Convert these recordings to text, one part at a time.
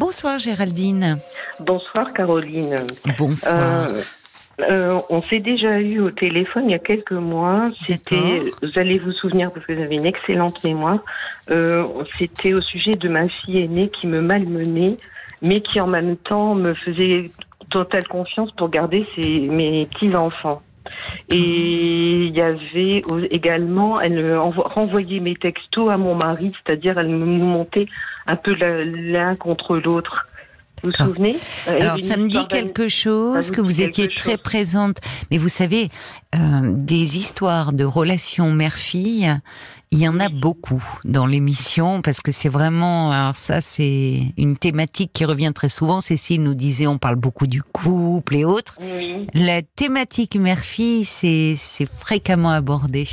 Bonsoir Géraldine. Bonsoir Caroline. Bonsoir. Euh, euh, on s'est déjà eu au téléphone il y a quelques mois. C'était, vous allez vous souvenir parce que vous avez une excellente mémoire. Euh, C'était au sujet de ma fille aînée qui me malmenait, mais qui en même temps me faisait totale confiance pour garder ses, mes petits enfants. Et il y avait également, elle renvoyait mes textos à mon mari, c'est-à-dire elle me montait un peu l'un contre l'autre. Vous vous souvenez euh, Alors, ça me dit quelque chose, que vous étiez très présente. Mais vous savez, euh, des histoires de relations mère-fille, il y en a beaucoup dans l'émission parce que c'est vraiment, alors ça c'est une thématique qui revient très souvent. Cécile nous disait, on parle beaucoup du couple et autres. La thématique mère-fille, c'est fréquemment abordé.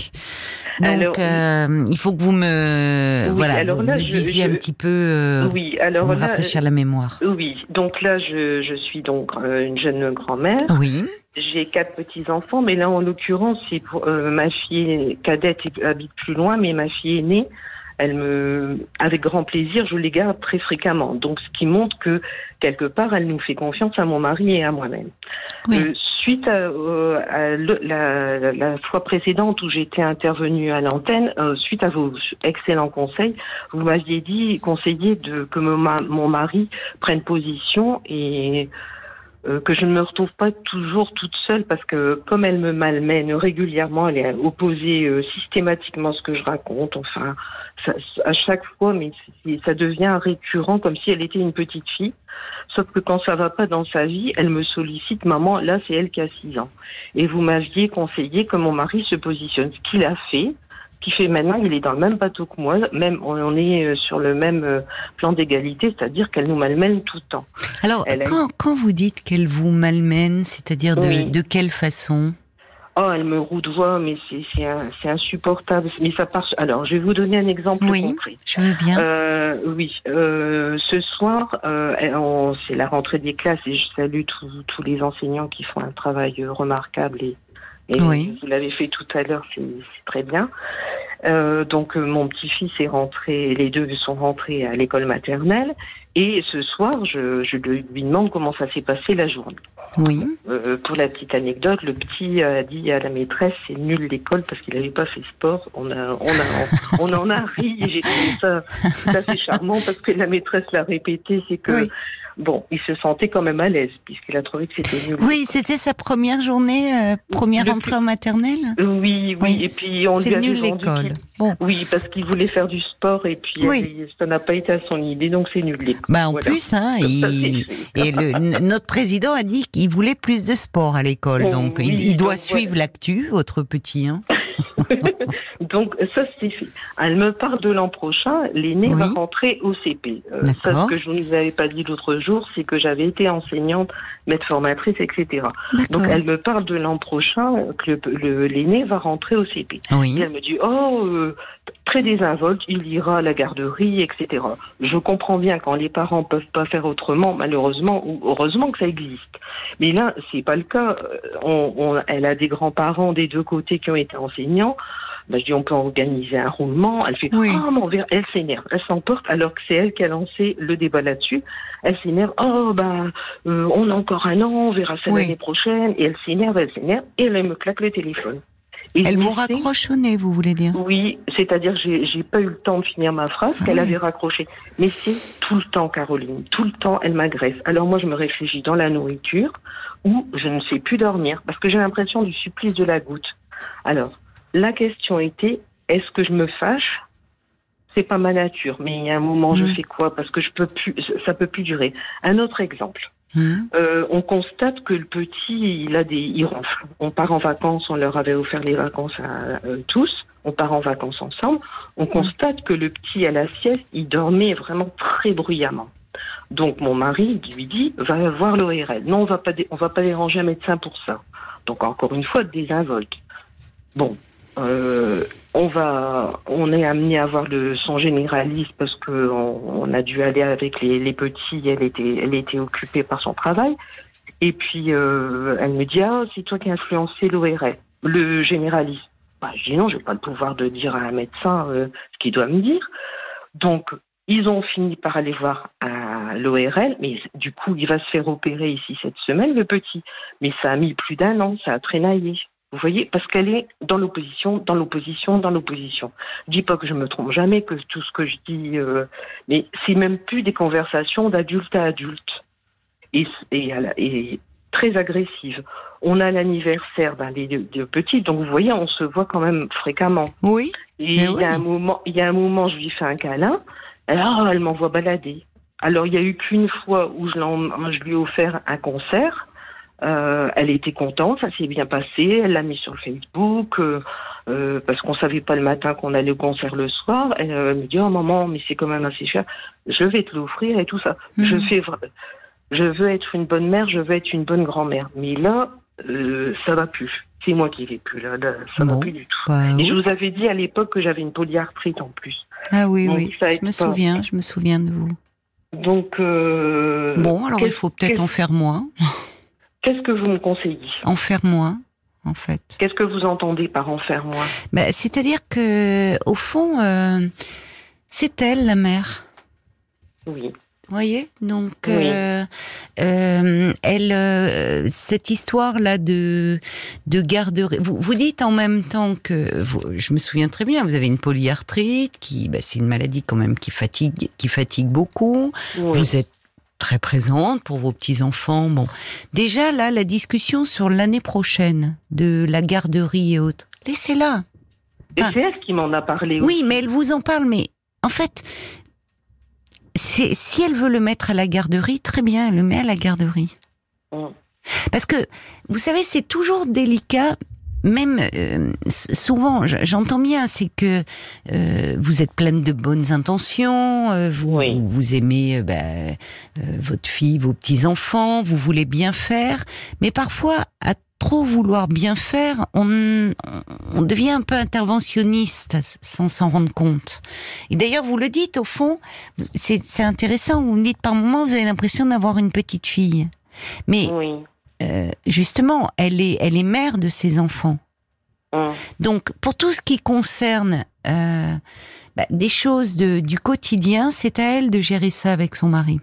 Donc, euh, il faut que vous me, voilà, alors là, me disiez un petit peu, euh, oui, alors là, rafraîchir la mémoire. Oui, donc là, je, je suis donc euh, une jeune grand-mère. Oui. J'ai quatre petits enfants, mais là, en l'occurrence, c'est pour euh, ma fille cadette habite plus loin, mais ma fille aînée, elle me, avec grand plaisir, je les garde très fréquemment. Donc, ce qui montre que quelque part, elle nous fait confiance à mon mari et à moi-même. Oui. Euh, suite à, à la, la, fois précédente où j'étais intervenue à l'antenne, euh, suite à vos excellents conseils, vous m'aviez dit, conseillé de que mon, mon mari prenne position et euh, que je ne me retrouve pas toujours toute seule parce que comme elle me malmène régulièrement, elle est opposée euh, systématiquement ce que je raconte. Enfin, ça, à chaque fois, mais ça devient récurrent comme si elle était une petite fille. Sauf que quand ça va pas dans sa vie, elle me sollicite, maman, là c'est elle qui a 6 ans. Et vous m'aviez conseillé que mon mari se positionne, ce qu'il a fait qui fait maintenant, il est dans le même bateau que moi, même on est euh, sur le même euh, plan d'égalité, c'est-à-dire qu'elle nous malmène tout le temps. Alors, quand, quand, vous dites qu'elle vous malmène, c'est-à-dire de, de quelle façon? Oh, elle me roudoie, mais c'est insupportable. Mais ça part. Alors, je vais vous donner un exemple oui, concret. Je veux bien. Euh, oui, euh, ce soir, euh, c'est la rentrée des classes et je salue tous les enseignants qui font un travail remarquable et et oui. vous l'avez fait tout à l'heure, c'est très bien. Euh, donc euh, mon petit-fils est rentré, les deux sont rentrés à l'école maternelle, et ce soir, je, je lui demande comment ça s'est passé la journée. Oui. Euh, pour la petite anecdote, le petit a dit à la maîtresse c'est nul l'école parce qu'il n'avait pas fait sport. On a, on a, on en a ri j'ai trouvé ça, c'est charmant parce que la maîtresse l'a répété, c'est que Oui. Bon, il se sentait quand même à l'aise puisqu'il a trouvé que c'était nul. Oui, c'était sa première journée, euh, première Le entrée en maternelle. Oui, oui, Oui, et puis on lui avait nul l'école. Bon. Oui, parce qu'il voulait faire du sport et puis Oui. euh, ça n'a pas été à son idée, donc c'est nul l'école. Bah en Voilà. plus, hein, il- et le, notre président a dit qu'il voulait plus de sport à l'école, Oh, donc il, oui, il doit donc, suivre l'actu, votre petit. Hein. donc ça c'est fait. Elle me parle de l'an prochain, l'aîné Oui. va rentrer au CP. Euh, ça, ce que je ne vous avais pas dit l'autre jour, c'est que j'avais été enseignante, maître formatrice, etc. Donc elle me parle de l'an prochain, que l'aîné va rentrer au CP. Et Oui. elle me dit, oh, euh, très désinvolte, il ira à la garderie, etc. Je comprends bien quand les parents peuvent pas faire autrement, malheureusement, ou heureusement que ça existe. Mais là, c'est pas le cas. Euh, On, on- elle a des grands-parents des deux côtés qui ont été enseignants. Ben, je dis, on peut organiser un roulement. Elle fait, Oui. oh, mon verre, elle s'énerve, elle s'emporte, alors que c'est elle qui a lancé le débat là-dessus. Elle s'énerve, oh, bah, euh, on a encore un an, on verra ça Oui. l'année prochaine. Et elle s'énerve, elle s'énerve, et elle me claque le téléphone. Elle vous nez, vous voulez dire? Oui, c'est-à-dire j'ai j'ai pas eu le temps de finir ma phrase Ah qu'elle oui. avait raccrochée. Mais c'est tout le temps, Caroline, tout le temps, elle m'agresse. Alors moi, je me réfugie dans la nourriture ou je ne sais plus dormir parce que j'ai l'impression du supplice de la goutte. Alors, la question était est-ce que je me fâche? C'est pas ma nature, mais il y a un moment, je Mm. fais quoi? Parce que je peux plus, ça peut plus durer. Un autre exemple. Hum, Euh, on constate que le petit, il a des, il ronfle. On part en vacances, on leur avait offert les vacances à euh, tous. On part en vacances ensemble. On constate que le petit à la sieste, il dormait vraiment très bruyamment. Donc mon mari lui dit, va voir l'ORL. Non, on va pas, dé- on va pas déranger un médecin pour ça. Donc encore une fois, désinvolte. Bon, euh, on va, on est amené à voir le son généraliste parce que on, on a dû aller avec les, petits. Elle était, elle était occupée par son travail. Et puis euh, elle me dit ah c'est toi qui as influencé l'ORL, le généraliste. Bah, je dis non, j'ai pas le pouvoir de dire à un médecin euh, ce qu'il doit me dire. Donc Ils ont fini par aller voir à l'ORL, mais du coup, il va se faire opérer ici cette semaine, le petit. Mais ça a mis plus d'un an, ça a traînaillé. Vous voyez, parce qu'elle est dans l'opposition, dans l'opposition, dans l'opposition. Je dis pas que je me trompe jamais, que tout ce que je dis, euh, mais c'est même plus des conversations d'adulte à adulte. Et, et, et très agressive. On a l'anniversaire d'un des deux petits, donc vous voyez, on se voit quand même fréquemment. Oui. Et il y a un moment, il y a un moment, je lui fais un câlin. Alors, elle m'envoie balader. Alors, il y a eu qu'une fois où je, je lui ai offert un concert. Euh, elle était contente, ça s'est bien passé. Elle l'a mis sur Facebook euh, euh, parce qu'on savait pas le matin qu'on allait au concert le soir. Elle, me dit oh maman, mais c'est quand même assez cher. Je vais te l'offrir et tout ça. Mhm. Je fais, je veux être une bonne mère, je veux être une bonne grand-mère. Mais là, ça va plus. C'est moi qui vais plus là, ça va plus du tout. Bah et je vous avais dit à l'époque que j'avais une polyarthrite en plus. Ah oui, oui. Je me souviens, je me souviens de vous. Donc. Bon, alors il faut peut-être en faire moins. Qu'est-ce que vous me conseillez En faire moins, en fait. Qu'est-ce que vous entendez par en faire moins bah, C'est-à-dire que, au fond, euh, c'est elle, la mère. Oui. Voyez? Donc euh, euh, elle euh, cette histoire là de de garderie vous, vous dites en même temps que vous, je me souviens très bien vous avez une polyarthrite qui bah, c'est une maladie quand même qui fatigue qui fatigue beaucoup. Vous êtes très présente pour vos petits enfants bon déjà là la discussion sur l'année prochaine de la garderie et autres laissez-la c'est elle qui m'en a parlé oui mais elle vous en parle mais en fait, si elle veut le mettre à la garderie, très bien, elle le met à la garderie. Mm. Parce que, vous savez, c'est toujours délicat. Même euh, souvent, j'entends bien, c'est que euh, vous êtes pleine de bonnes intentions, euh, vous, vous, aimez bah, votre fille, vos petits enfants, vous voulez bien faire, mais parfois, à trop vouloir bien faire, on, on devient un peu interventionniste sans s'en rendre compte. Et d'ailleurs, vous le dites, au fond, c'est intéressant, vous me dites par moments, vous avez l'impression d'avoir une petite fille. Mais euh, justement, elle est, elle est mère de ses enfants. Hum. Donc, pour tout ce qui concerne euh, bah, des choses de, du quotidien, c'est à elle de gérer ça avec son mari.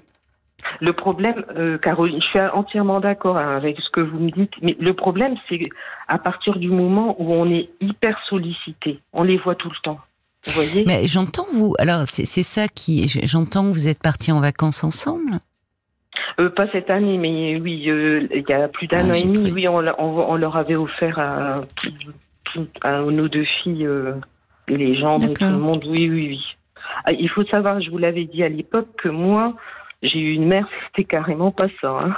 Le problème, euh, Caroline, je suis entièrement d'accord hein, avec ce que vous me dites, mais le problème, c'est à partir du moment où on est hyper sollicité, on les voit tout le temps. Vous voyez? Mais j'entends vous. Alors c'est ça qui. J'entends que vous êtes partis en vacances ensemble. Euh, pas cette année, mais oui, euh, il y a plus d'un ah, an et demi, oui, on, on, leur avait offert à, à nos deux filles euh, les jambes et tout le monde. Oui, oui, oui. Ah, il faut savoir, je vous l'avais dit à l'époque, que moi, j'ai eu une mère, c'était carrément pas ça. Hein.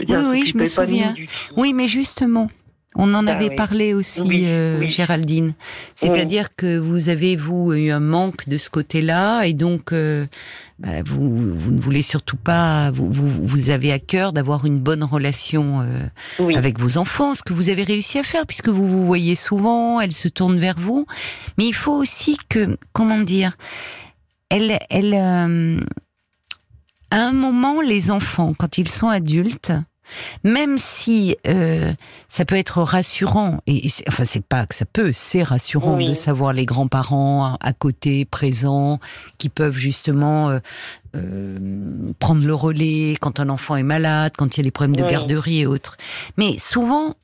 oui, oui, je me souviens. Oui, mais justement, on en bah avait parlé aussi, euh, Géraldine. C'est-à-dire que vous avez, vous, eu un manque de ce côté-là, et donc, euh, bah, vous, vous, ne voulez surtout pas, vous, vous, avez à cœur d'avoir une bonne relation euh, avec vos enfants, ce que vous avez réussi à faire, puisque vous vous voyez souvent, elles se tournent vers vous. Mais il faut aussi que, comment dire, elle, elle, à un moment, les enfants, quand ils sont adultes, même si euh, ça peut être rassurant, et, enfin c'est pas que ça peut, c'est rassurant de savoir les grands-parents à côté, présents, qui peuvent justement euh, euh, prendre le relais quand un enfant est malade, quand il y a des problèmes de garderie et autres. Mais souvent,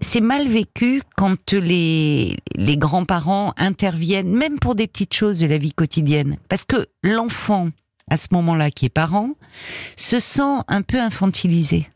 c'est mal vécu quand les, les grands-parents interviennent, même pour des petites choses de la vie quotidienne. Parce que l'enfant, à ce moment-là, qui est parent, se sent un peu infantilisé.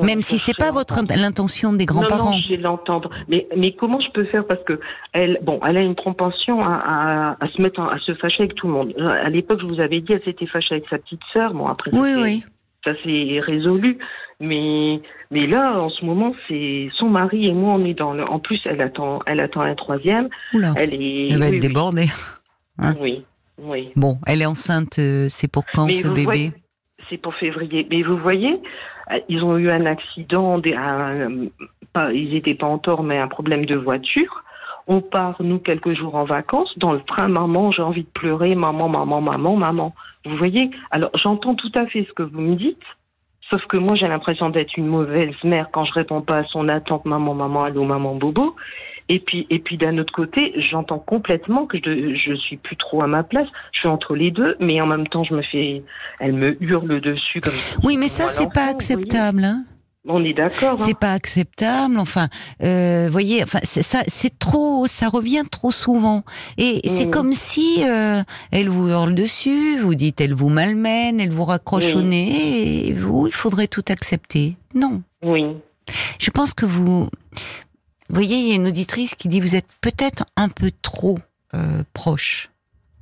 Même si c'est pas votre l'intention des grands-parents. Non, non, je vais l'entendre. Mais mais comment je peux faire? Parce que elle bon, elle a une propension à, à, se mettre à se fâcher avec tout le monde. À l'époque, je vous avais dit, elle s'était fâchée avec sa petite sœur. Bon après, oui, oui. ça s'est résolu. Mais mais là, en ce moment, c'est son mari et moi, on est dans le. En plus, elle attend elle attend un troisième. Oula. Elle est. Elle va être débordée. Hein? Oui. Oui. Bon, elle est enceinte, euh, c'est pour quand ce bébé? C'est pour février. Mais vous voyez, euh, ils ont eu un accident, ils n'étaient pas en tort, mais un problème de voiture. On part, nous, quelques jours en vacances. Dans le train, maman, j'ai envie de pleurer, maman, maman, maman, maman. Vous voyez? Alors, j'entends tout à fait ce que vous me dites. Sauf que moi, j'ai l'impression d'être une mauvaise mère quand je réponds pas à son attente, maman, maman, allô, maman, bobo. Et puis, et puis d'un autre côté, j'entends complètement que je, je suis plus trop à ma place. Je suis entre les deux, mais en même temps, je me fais, elle me hurle dessus comme. Oui, mais ça, c'est pas acceptable, hein. On est d'accord. Hein. C'est pas acceptable. Enfin, euh, voyez, enfin, ça, c'est trop, ça revient trop souvent. Et c'est comme si euh, elle vous hurle dessus, vous dites, elle vous malmène, elle vous raccroche au nez, et vous, il faudrait tout accepter. Non. Oui. Je pense que vous, voyez, il y a une auditrice qui dit, vous êtes peut-être un peu trop euh, proche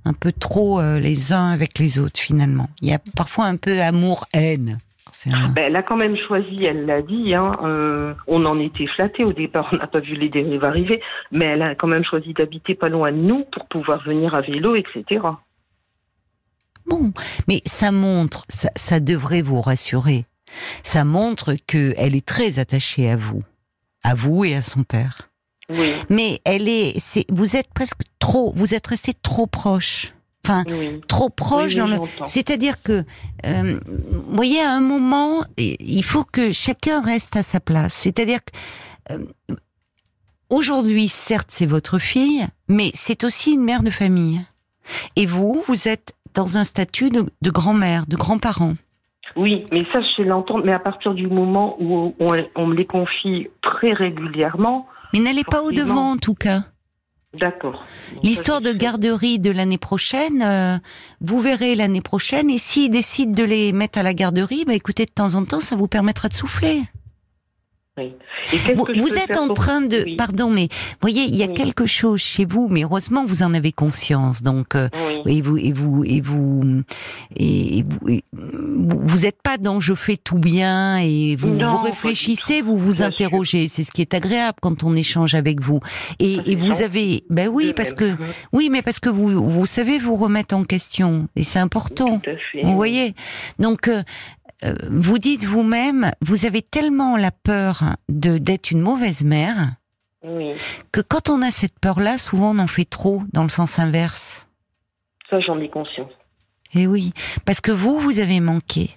un peu trop euh, les uns avec les autres finalement. Il y a parfois un peu amour-haine. Ben, elle a quand même choisi, elle l'a dit, hein, euh, on en était flatté au départ, on n'a pas vu les dérives arriver, mais elle a quand même choisi d'habiter pas loin de nous pour pouvoir venir à vélo, etc. Bon, mais ça montre, ça, ça devrait vous rassurer, ça montre qu'elle est très attachée à vous, à vous et à son père. Oui. Mais elle est, vous êtes presque trop, vous êtes resté trop proche. Enfin, trop proche dans le. C'est-à-dire que, euh, vous voyez, à un moment, il faut que chacun reste à sa place. C'est-à-dire que euh, aujourd'hui, certes, c'est votre fille, mais c'est aussi une mère de famille. Et vous, vous êtes dans un statut de, grand-mère, de grand-parent. Oui, mais ça, je sais l'entendre. Mais à partir du moment où on, me les confie très régulièrement. Mais n'allez pas au devant, en tout cas. D'accord. L'histoire de garderie de l'année prochaine, euh, vous verrez l'année prochaine, et s'ils décident de les mettre à la garderie, bah écoutez, de temps en temps, ça vous permettra de souffler. Vous, êtes en train de, pardon, mais voyez, il y a quelque chose chez vous, mais heureusement vous en avez conscience. Donc, euh, et vous et vous et vous et vous, vous n'êtes pas dans je fais tout bien et vous, vous réfléchissez, vous vous interrogez. C'est ce qui est agréable quand on échange avec vous. Et, et vous avez, ben oui, parce que oui, mais parce que vous vous savez vous remettre en question et c'est important. Vous voyez? Donc euh, vous dites vous-même, vous avez tellement la peur de d'être une mauvaise mère que quand on a cette peur-là, souvent on en fait trop dans le sens inverse. Ça, j'en ai conscience. Et eh oui, parce que vous, vous avez manqué.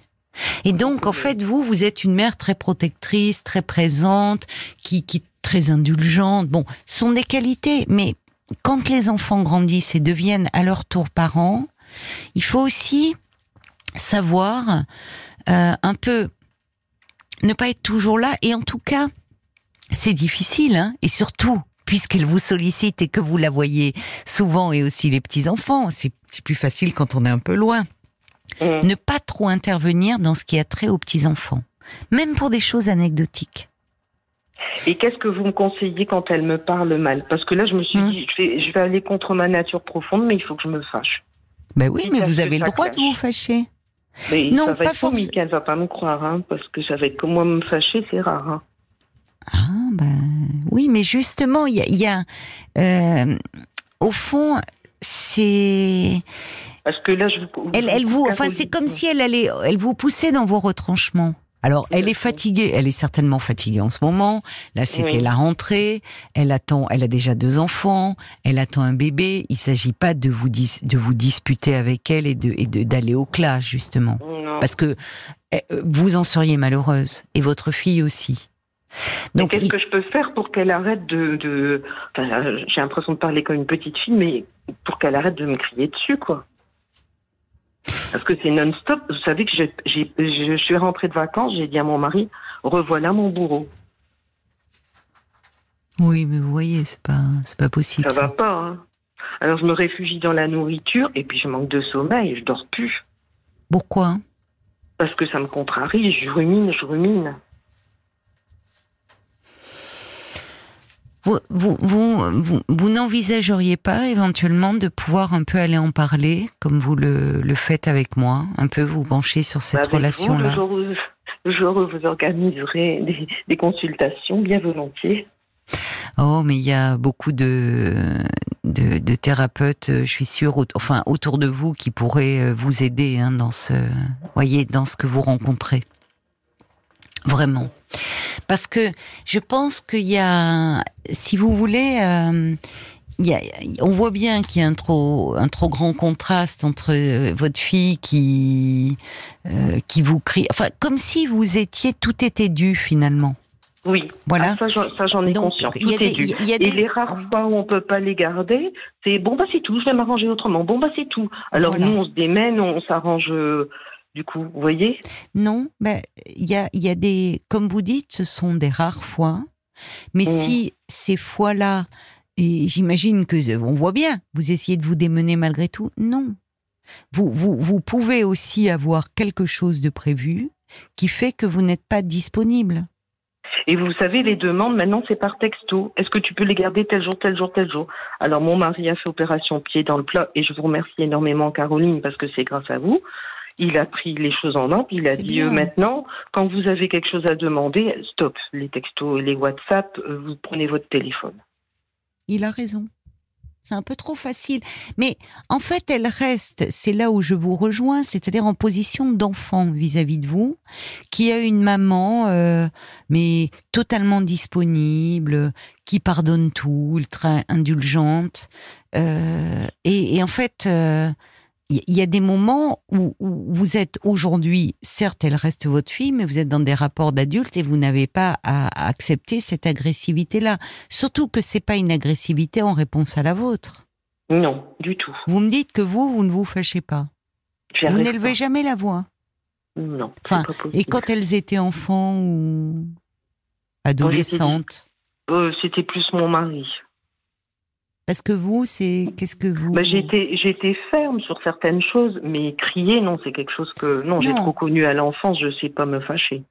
Et donc, en fait, vous, vous êtes une mère très protectrice, très présente, qui, qui très indulgente. Bon, ce sont des qualités, mais quand les enfants grandissent et deviennent à leur tour parents, il faut aussi savoir euh, un peu ne pas être toujours là. Et en tout cas, c'est difficile, hein et surtout puisqu'elle vous sollicite et que vous la voyez souvent, et aussi les petits enfants, c'est plus facile quand on est un peu loin. Mmh. Ne pas trop intervenir dans ce qui a trait aux petits enfants, même pour des choses anecdotiques. Et qu'est-ce que vous me conseillez quand elle me parle mal? Parce que là, je me suis mmh. dit, je vais, je vais aller contre ma nature profonde, mais il faut que je me fâche. Ben oui, mais vous avez le droit de vous fâcher. Mais non, ça va pas être forcément. Elle va pas me croire, hein, parce que ça va être comme moi me fâcher, c'est rare. Hein. Ah ben oui, mais justement, il y a, euh, au fond, c'est. Parce que là, je. Elle, elle vous, enfin, c'est comme si elle allait, elle vous poussait dans vos retranchements. Alors, elle est fatiguée, elle est certainement fatiguée en ce moment. Là, c'était la rentrée. Elle attend, elle a déjà deux enfants. Elle attend un bébé. Il s'agit pas de vous de vous disputer avec elle et de et d'aller au clash justement, parce que eh, vous en seriez malheureuse et votre fille aussi. Donc, qu'est-ce que je peux faire pour qu'elle arrête de, de... Enfin, j'ai l'impression de parler comme une petite fille, mais pour qu'elle arrête de me crier dessus, quoi. Parce que c'est non-stop. Vous savez que je suis rentrée de vacances, j'ai dit à mon mari, revoilà mon bourreau. Oui, mais vous voyez, c'est pas, c'est pas possible. Ça, va pas. Hein. Alors je me réfugie dans la nourriture et puis je manque de sommeil, je dors plus. Pourquoi? Parce que ça me contrarie, je rumine, je rumine. Vous, vous, vous, vous, n'envisageriez pas éventuellement de pouvoir un peu aller en parler, comme vous le, le faites avec moi, un peu vous pencher sur cette relation-là? Le jour où vous organiserez des, des consultations, bien volontiers. Oh, mais il y a beaucoup de, de, de, thérapeutes, je suis sûre, enfin autour de vous, qui pourraient euh, vous aider hein, dans ce, voyez, dans ce que vous rencontrez. Vraiment. Parce que je pense qu'il y a, si vous voulez, euh, il y a, on voit bien qu'il y a un trop, un trop grand contraste entre euh, votre fille qui, euh, qui vous crie, enfin, comme si vous étiez, tout était dû finalement. Oui, voilà. Ah, ça, j'en ai conscience. Tout est dû. Et les rares fois où on peut pas les garder, c'est bon bah c'est tout, je vais m'arranger autrement. Bon bah c'est tout. Alors nous on se démène, on s'arrange du coup, vous voyez? Non, mais il y a, y a des, comme vous dites, ce sont des rares fois. Mais mmh. si ces fois-là, et j'imagine que on voit bien, vous essayez de vous démener malgré tout. Non, vous, vous, vous pouvez aussi avoir quelque chose de prévu qui fait que vous n'êtes pas disponible. Et vous savez, les demandes, maintenant, c'est par texto. Est-ce que tu peux les garder tel jour, tel jour, tel jour? Alors, mon mari a fait opération pied dans le plat, et je vous remercie énormément, Caroline, parce que c'est grâce à vous. Il a pris les choses en main, il a dit euh, maintenant, quand vous avez quelque chose à demander, stop, les textos, les WhatsApp, euh, vous prenez votre téléphone. Il a raison. C'est un peu trop facile. Mais en fait, elle reste, c'est là où je vous rejoins, c'est-à-dire en position d'enfant vis-à-vis de vous, qui a une maman, euh, mais totalement disponible, qui pardonne tout, ultra indulgente. Euh, et, en fait, euh, il y a des moments où, vous êtes aujourd'hui, certes, elle reste votre fille, mais vous êtes dans des rapports d'adultes et vous n'avez pas à accepter cette agressivité-là. Surtout que c'est pas une agressivité en réponse à la vôtre. Non, du tout. Vous me dites que vous, vous ne vous fâchez pas. Vous n'élevez jamais la voix. Non. Enfin, et quand elles étaient enfants ou adolescentes euh, C'était plus mon mari. Parce que vous, c'est qu'est-ce que vous bah, J'étais j'étais ferme sur certaines choses, mais crier, non, c'est quelque chose que non, j'ai trop connu à l'enfance, je sais pas me fâcher.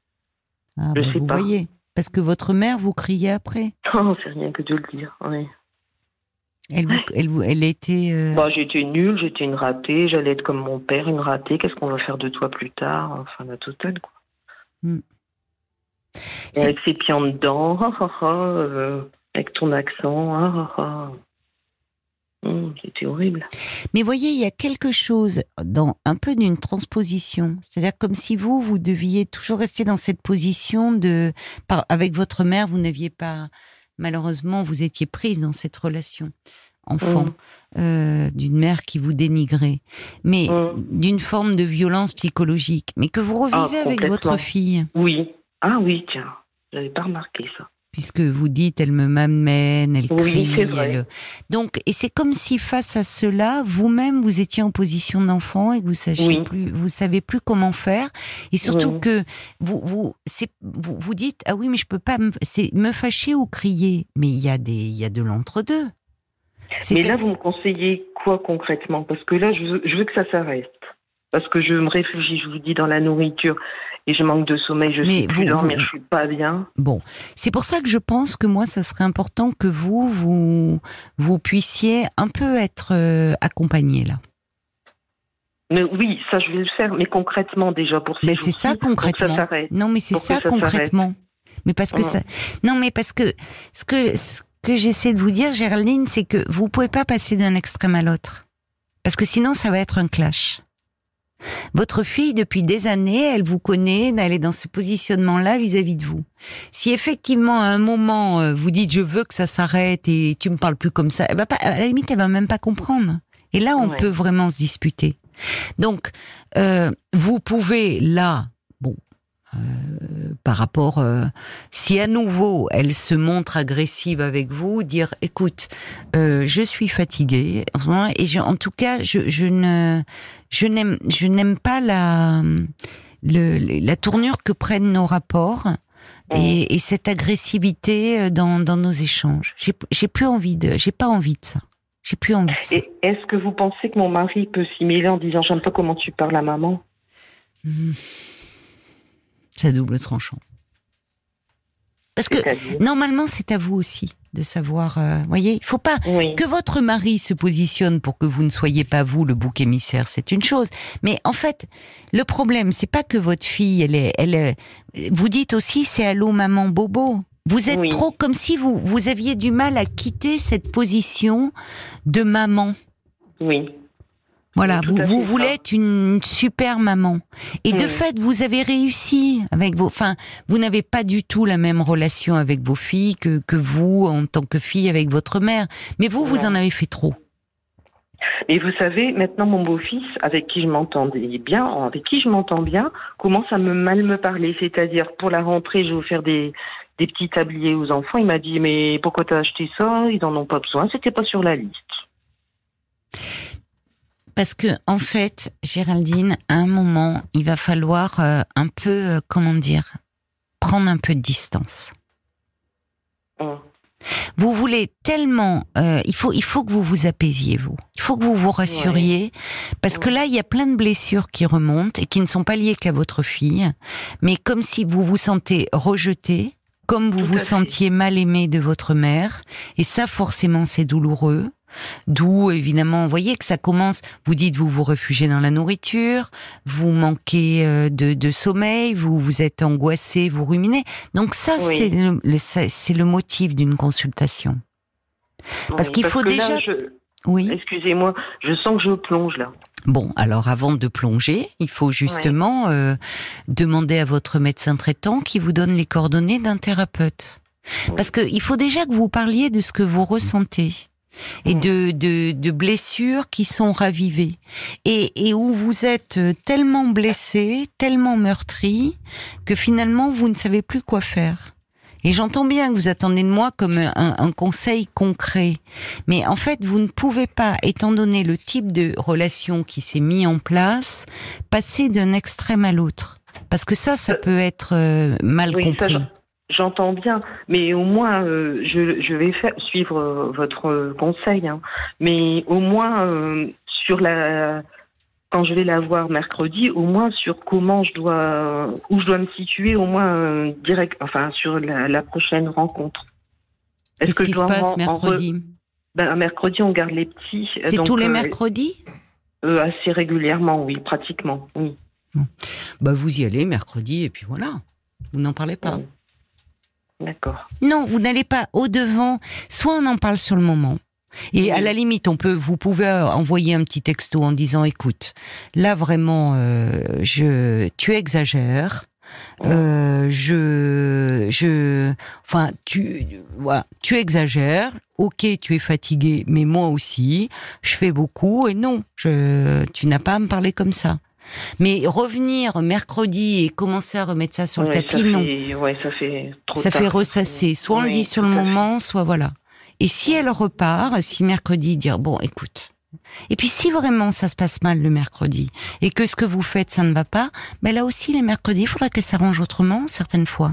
Ah, je bah, sais vous pas. Voyez, parce que votre mère vous criait après. Non, c'est rien que de le dire. Oui. Elle, vous, elle, vous, elle était. Euh... Bah, j'étais nulle, j'étais une ratée, j'allais être comme mon père, une ratée. Qu'est-ce qu'on va faire de toi plus tard Enfin, la totale, quoi. Hmm. avec ses pieds en dedans, euh, avec ton accent, Mmh, c'était horrible. Mais voyez, il y a quelque chose dans un peu d'une transposition. C'est-à-dire comme si vous, vous deviez toujours rester dans cette position de, avec votre mère, vous n'aviez pas, malheureusement, vous étiez prise dans cette relation enfant mmh. euh, d'une mère qui vous dénigrait, mais mmh. d'une forme de violence psychologique, mais que vous revivez ah, avec votre fille. Oui. Ah oui, tiens, j'avais pas remarqué ça puisque vous dites elle me m'amène, elle crie. Elle... Donc, et c'est comme si face à cela, vous-même vous étiez en position d'enfant et que vous plus, vous savez plus comment faire, et surtout que vous vous, vous vous dites ah oui mais je peux pas me, me fâcher ou crier, mais il y a des il y a de l'entre-deux. Mais là vous me conseillez quoi concrètement? Parce que là je veux, je veux que ça s'arrête parce que je me réfugie, je vous dis, dans la nourriture et je manque de sommeil, je ne sais plus dormir, je suis pas bien. Bon, c'est pour ça que je pense que moi, ça serait important que vous, vous, vous puissiez un peu être euh, accompagné là. Mais oui, ça je vais le faire, mais concrètement déjà pour ces Mais c'est ça concrètement. non, mais c'est ça, concrètement. Mais parce que ça, non, mais parce que ce que ce que j'essaie de vous dire, Géraldine, c'est que vous pouvez pas passer d'un extrême à l'autre, parce que sinon ça va être un clash. Votre fille, depuis des années, elle vous connaît, elle est dans ce positionnement-là vis-à-vis de vous. Si effectivement, à un moment, euh, vous dites je veux que ça s'arrête et tu me parles plus comme ça, pas, à la limite, elle va même pas comprendre. Et là, on peut vraiment se disputer. Donc, euh, vous pouvez là par rapport, euh, si à nouveau elle se montre agressive avec vous, dire écoute, euh, je suis fatiguée en ce moment et en tout cas, je, je ne, je n'aime, je n'aime pas la, le, la tournure que prennent nos rapports. Et, et cette agressivité dans, dans nos échanges, j'ai, plus envie de, j'ai pas envie de ça. J'ai plus envie de ça. Et est-ce que vous pensez que mon mari peut s'y mêler en disant j'aime pas comment tu parles à maman? Mmh c'est double tranchant. Parce que normalement, c'est à vous aussi de savoir. Euh, voyez, il faut pas que votre mari se positionne pour que vous ne soyez pas vous le bouc émissaire. C'est une chose, mais en fait, le problème, c'est pas que votre fille, elle est, elle, vous dites aussi, c'est allô maman bobo. Vous êtes trop comme si vous vous aviez du mal à quitter cette position de maman. Oui. Voilà, vous, vous voulez être une super maman. Et de fait, vous avez réussi avec vos. Enfin, vous n'avez pas du tout la même relation avec vos filles que, que vous, en tant que fille, avec votre mère. Mais vous, vous en avez fait trop. Et vous savez, maintenant, mon beau-fils, avec qui je m'entendais bien, avec qui je m'entends bien, commence à me mal me parler. C'est-à-dire, pour la rentrée, je vais vous faire des, des petits tabliers aux enfants. Il m'a dit mais pourquoi t'as acheté ça? Ils en ont pas besoin. C'était pas sur la liste. Parce que en fait, Géraldine, à un moment, il va falloir euh, un peu, euh, comment dire, prendre un peu de distance. Hum. Vous voulez tellement, euh, il faut, il faut que vous vous apaisiez vous. Il faut que vous vous rassuriez parce que là, il y a plein de blessures qui remontent et qui ne sont pas liées qu'à votre fille, mais comme si vous vous sentez rejeté, comme vous Tout vous sentiez mal aimé de votre mère, et ça forcément c'est douloureux. D'où évidemment, vous voyez que ça commence. Vous dites vous vous réfugiez dans la nourriture, vous manquez euh, de, de sommeil, vous vous êtes angoissé, vous ruminez. Donc ça Oui. c'est le, motif d'une consultation. Parce Oui, qu'il faut là, déjà- je- Oui. Excusez-moi, je sens que je plonge là. Bon, alors avant de plonger, il faut justement euh, demander à votre médecin traitant qui vous donne les coordonnées d'un thérapeute. Parce que il faut déjà que vous parliez de ce que vous ressentez et de, de, de blessures qui sont ravivées et, et où vous êtes tellement blessé, tellement meurtri que finalement vous ne savez plus quoi faire. Et j'entends bien que vous attendez de moi comme un, un conseil concret, mais en fait vous ne pouvez pas, étant donné le type de relation qui s'est mis en place, passer d'un extrême à l'autre. Parce que ça, ça Euh, peut être euh, mal Oui, compris. J'entends bien, mais au moins, euh, je, je vais faire, suivre euh, votre conseil, hein. mais au moins, euh, sur la, quand je vais la voir mercredi, au moins sur comment je dois, où je dois me situer, au moins direct, enfin sur la, la prochaine rencontre. Qu'est-ce qui je se dois passe en- en re- mercredi ben, mercredi, on garde les petits. C'est tous les mercredis? euh, Assez régulièrement, oui, pratiquement, oui. Bah vous y allez mercredi et puis voilà. Vous n'en parlez pas. D'accord. Non, vous n'allez pas au devant. Soit on en parle sur le moment. Et à la limite, on peut, vous pouvez envoyer un petit texto en disant, écoute, là vraiment, euh, je, tu exagères. Euh, je, je, enfin, tu, voilà, tu exagères. Ok, tu es fatigué, mais moi aussi, je fais beaucoup. Et non, je, tu n'as pas à me parler comme ça. Mais revenir mercredi et commencer à remettre ça sur le tapis, ça non. fait, ouais, ça fait trop Ça tard. fait ressasser. Soit on le dit sur le fait. moment, soit voilà. Et si elle repart, si mercredi, dire bon, écoute. Et puis si vraiment ça se passe mal le mercredi et que ce que vous faites ça ne va pas, ben là aussi les mercredis, il faudra qu'elle s'arrange autrement certaines fois.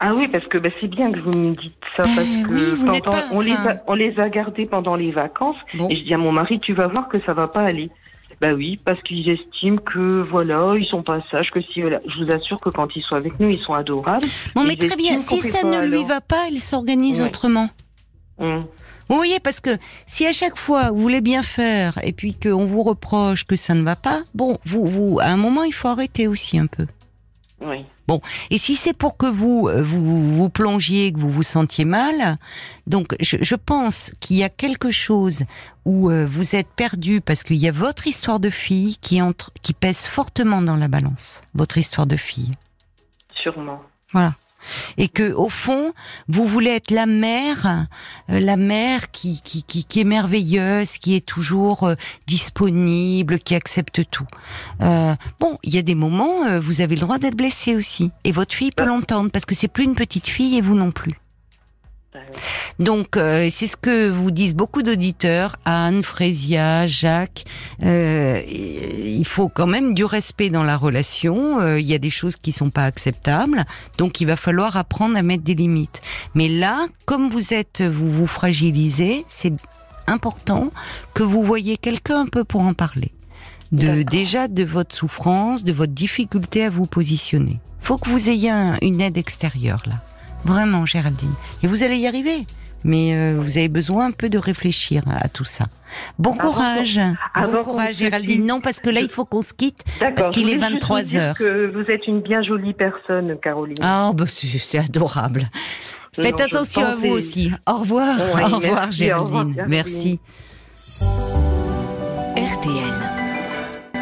Ah oui, parce que bah, c'est bien que vous me dites ça, Eh parce que oui, pendant- pas, on, les a, on les a gardés pendant les vacances, Bon. et je dis à mon mari, tu vas voir que ça va pas aller. Bah oui, parce qu'ils estiment que voilà, ils sont pas sages, que si voilà. je vous assure que quand ils sont avec nous, ils sont adorables. Bon, mais très bien. Si ça ne lui va pas, elle s'organise Ouais. autrement. Hum. Vous voyez, parce que si à chaque fois vous voulez bien faire et puis qu'on vous reproche que ça ne va pas, bon, vous, vous, à un moment, il faut arrêter aussi un peu. Oui. Et si c'est pour que vous, euh, vous vous plongiez, que vous vous sentiez mal, donc je, je pense qu'il y a quelque chose où euh, vous êtes perdu parce qu'il y a votre histoire de fille qui entre, qui pèse fortement dans la balance, votre histoire de fille, Sûrement. voilà, et que au fond vous voulez être la mère, euh, la mère qui, qui qui est merveilleuse, qui est toujours euh, disponible, qui accepte tout. Euh, bon, il y a des moments, vous avez le droit d'être blessé aussi. Et votre fille peut l'entendre parce que c'est plus une petite fille et vous non plus. Donc, c'est ce que vous disent beaucoup d'auditeurs, Anne, Frésia, Jacques. Il faut quand même du respect dans la relation. Euh, Il y a des choses qui sont pas acceptables. Donc, il va falloir apprendre à mettre des limites. Mais là, comme vous êtes, vous vous fragilisez, c'est important que vous voyez quelqu'un un peu pour en parler. De, déjà de votre souffrance, de votre difficulté à vous positionner. faut que vous ayez un- une aide extérieure là. Vraiment, Géraldine. Et vous allez y arriver. Mais euh, vous avez besoin un peu de réfléchir à, tout ça. Bon Avant courage. avant bon courage, Géraldine. Non, parce que là, il faut qu'on se quitte. D'accord. Parce qu'il est voulais juste 23 vous dire heures. Que vous êtes une bien jolie personne, Caroline. Ah, bah, c'est c'est adorable. Faites Non, attention à vous aussi. Au revoir. Ouais, au revoir, merci, au revoir, Géraldine. Géraldine. Merci. RTL.